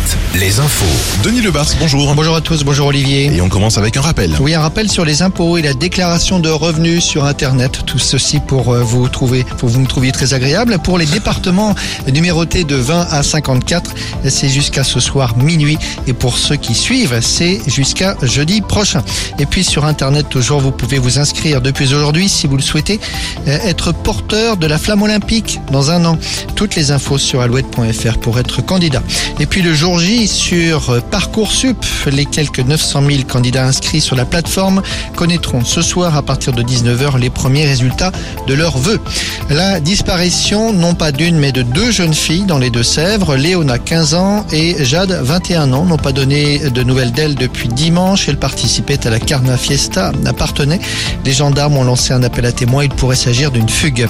Night. Les infos. Denis Lebars, bonjour. Bonjour à tous, bonjour Olivier. Et on commence avec un rappel. Oui, un rappel sur les impôts et la déclaration de revenus sur Internet. Tout ceci pour euh, vous trouver, pour vous me trouviez très agréable. Pour les départements numérotés de 20 à 54, c'est jusqu'à ce soir minuit. Et pour ceux qui suivent, c'est jusqu'à jeudi prochain. Et puis sur Internet, toujours, vous pouvez vous inscrire depuis aujourd'hui, si vous le souhaitez, euh, être porteur de la flamme olympique dans un an. Toutes les infos sur alouette.fr pour être candidat. Et puis le jour J sur Parcoursup, les quelques 900 000 candidats inscrits sur la plateforme connaîtront ce soir à partir de 19h les premiers résultats de leurs vœux. La disparition non pas d'une mais de deux jeunes filles dans les Deux-Sèvres, Léona 15 ans et Jade 21 ans n'ont pas donné de nouvelles d'elles depuis dimanche. Elles participaient à la Carna Fiesta appartenait. Les gendarmes ont lancé un appel à témoins. Il pourrait s'agir d'une fugue.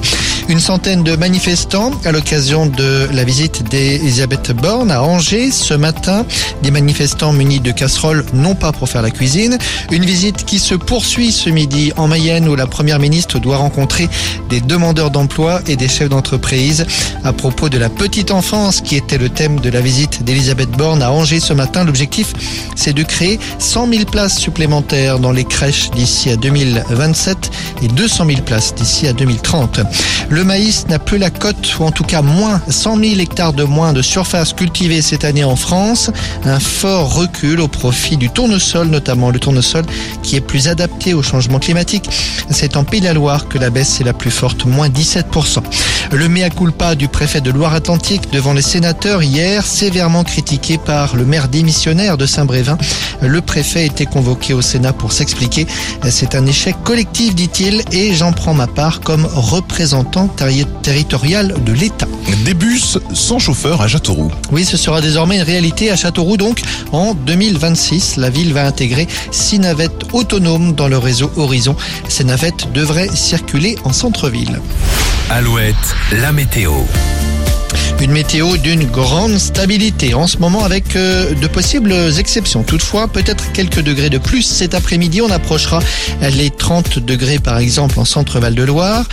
Une centaine de manifestants à l'occasion de la visite d'Elisabeth Borne à Angers ce matin. Des manifestants munis de casseroles, non pas pour faire la cuisine. Une visite qui se poursuit ce midi en Mayenne où la première ministre doit rencontrer des demandeurs d'emploi et des chefs d'entreprise à propos de la petite enfance qui était le thème de la visite d'Elisabeth Borne à Angers ce matin. L'objectif, c'est de créer 100 000 places supplémentaires dans les crèches d'ici à 2027 et 200 000 places d'ici à 2030. Le maïs n'a plus la cote, ou en tout cas moins 100 000 hectares de moins de surface cultivée cette année en France. Un fort recul au profit du tournesol, notamment le tournesol qui est plus adapté au changement climatique. C'est en Pays de la Loire que la baisse est la plus forte, moins 17%. Le mea culpa du préfet de Loire-Atlantique devant les sénateurs hier, sévèrement critiqué par le maire démissionnaire de Saint-Brévin. Le préfet était convoqué au Sénat pour s'expliquer. C'est un échec collectif, dit-il, et j'en prends ma part comme représentant terri- territorial de l'État. Des bus sans chauffeur à Châteauroux. Oui, ce sera désormais une réalité à Châteauroux. Donc, en 2026, la ville va intégrer six navettes autonomes dans le réseau Horizon. Ces navettes devraient circuler en centre-ville. Alouette, la météo. Une météo d'une grande stabilité en ce moment avec euh, de possibles exceptions. Toutefois, peut-être quelques degrés de plus cet après-midi. On approchera les 30 degrés par exemple en centre Val de Loire.